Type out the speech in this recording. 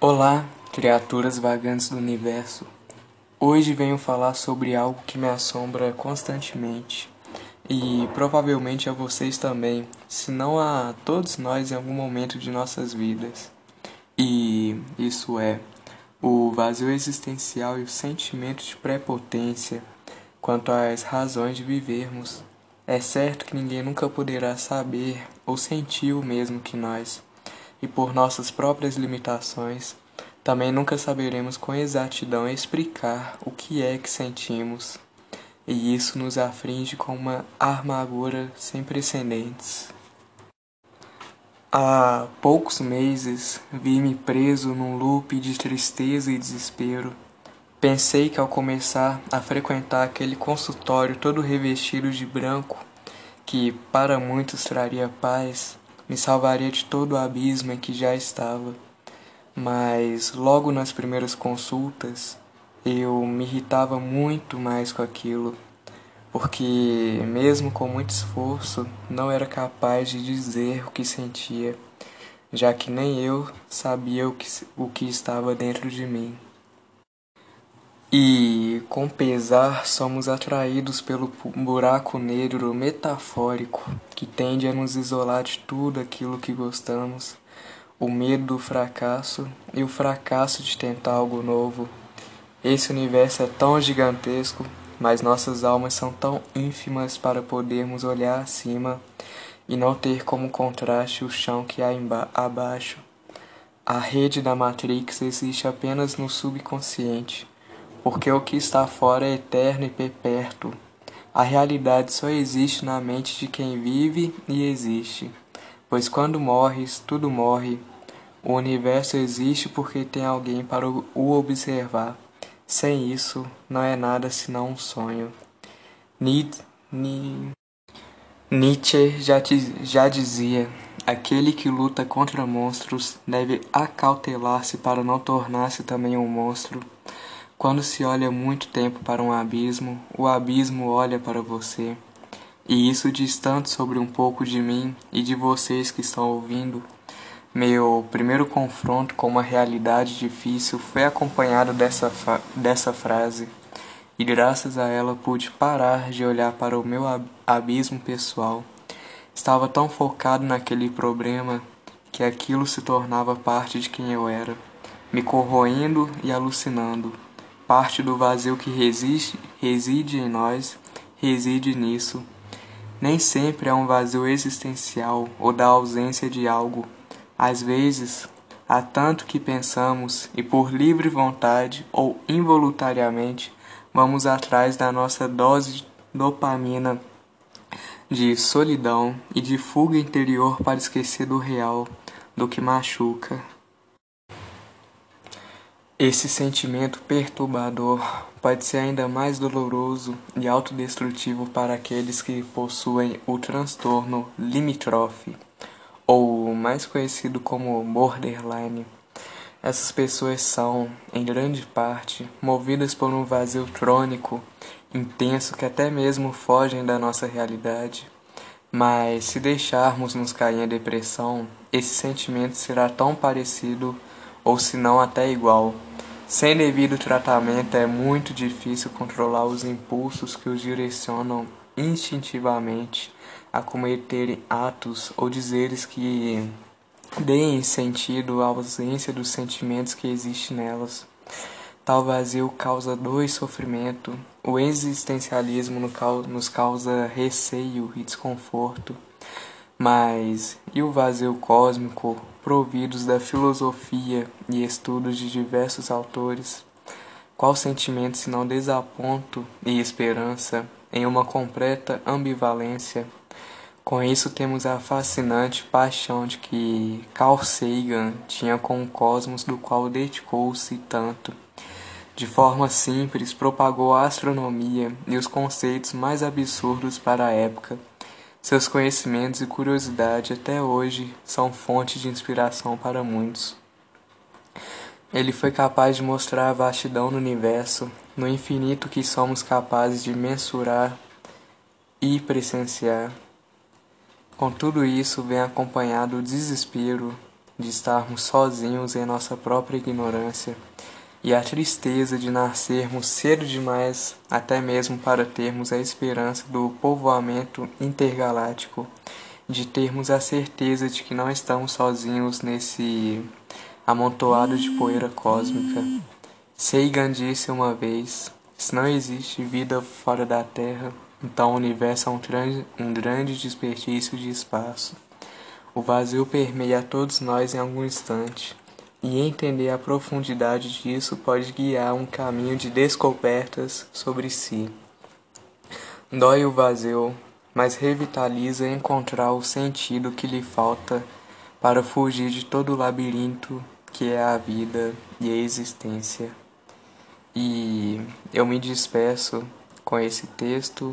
Olá, criaturas vagantes do universo. Hoje venho falar sobre algo que me assombra constantemente e provavelmente a vocês também, se não a todos nós em algum momento de nossas vidas. E isso é o vazio existencial e o sentimento de prepotência quanto às razões de vivermos. É certo que ninguém nunca poderá saber ou sentir o mesmo que nós e por nossas próprias limitações, também nunca saberemos com exatidão explicar o que é que sentimos, e isso nos aflige com uma amargura sem precedentes. Há poucos meses vi-me preso num loop de tristeza e desespero. Pensei que ao começar a frequentar aquele consultório todo revestido de branco, que para muitos traria paz, me salvaria de todo o abismo em que já estava. Mas logo nas primeiras consultas eu me irritava muito mais com aquilo, porque, mesmo com muito esforço, não era capaz de dizer o que sentia, já que nem eu sabia o que, o que estava dentro de mim. E, com pesar, somos atraídos pelo buraco negro metafórico que tende a nos isolar de tudo aquilo que gostamos, o medo do fracasso e o fracasso de tentar algo novo. Esse universo é tão gigantesco, mas nossas almas são tão ínfimas para podermos olhar acima e não ter como contraste o chão que há abaixo. A rede da Matrix existe apenas no subconsciente porque o que está fora é eterno e perpétuo. A realidade só existe na mente de quem vive e existe, pois quando morres, tudo morre. O universo existe porque tem alguém para o observar. Sem isso, não é nada senão um sonho. Nietzsche já, já dizia: aquele que luta contra monstros deve acautelar-se para não tornar-se também um monstro. Quando se olha muito tempo para um abismo, o abismo olha para você. E isso diz tanto sobre um pouco de mim e de vocês que estão ouvindo. Meu primeiro confronto com uma realidade difícil foi acompanhado dessa, dessa frase, e graças a ela pude parar de olhar para o meu abismo pessoal. Estava tão focado naquele problema que aquilo se tornava parte de quem eu era, me corroendo e alucinando. Parte do vazio que resiste, reside em nós, reside nisso. Nem sempre é um vazio existencial ou da ausência de algo. Às vezes, há tanto que pensamos e por livre vontade ou involuntariamente vamos atrás da nossa dose de dopamina de solidão e de fuga interior para esquecer do real, do que machuca. Esse sentimento perturbador pode ser ainda mais doloroso e autodestrutivo para aqueles que possuem o transtorno limítrofe, ou mais conhecido como borderline. Essas pessoas são, em grande parte, movidas por um vazio crônico, intenso que até mesmo fogem da nossa realidade. Mas se deixarmos nos cair em depressão, esse sentimento será tão parecido, ou se não até igual sem devido tratamento, é muito difícil controlar os impulsos que os direcionam instintivamente a cometerem atos ou dizeres que deem sentido à ausência dos sentimentos que existem nelas. Tal vazio causa dor e sofrimento. O existencialismo nos causa receio e desconforto. Mas e o vazio cósmico, providos da filosofia e estudos de diversos autores? Qual sentimento senão desaponto e esperança em uma completa ambivalência? Com isso temos a fascinante paixão de que Carl Sagan tinha com o cosmos do qual dedicou-se tanto. De forma simples, propagou a astronomia e os conceitos mais absurdos para a época seus conhecimentos e curiosidade até hoje são fonte de inspiração para muitos. Ele foi capaz de mostrar a vastidão do universo, no infinito que somos capazes de mensurar e presenciar. Com tudo isso vem acompanhado o desespero de estarmos sozinhos em nossa própria ignorância e a tristeza de nascermos cedo demais, até mesmo para termos a esperança do povoamento intergaláctico, de termos a certeza de que não estamos sozinhos nesse amontoado de poeira cósmica. Sagan disse uma vez: se não existe vida fora da Terra, então o universo é um grande, um grande desperdício de espaço. O vazio permeia a todos nós em algum instante, e entender a profundidade disso pode guiar um caminho de descobertas sobre si. Dói o vazio, mas revitaliza encontrar o sentido que lhe falta para fugir de todo o labirinto que é a vida e a existência. E eu me despeço com esse texto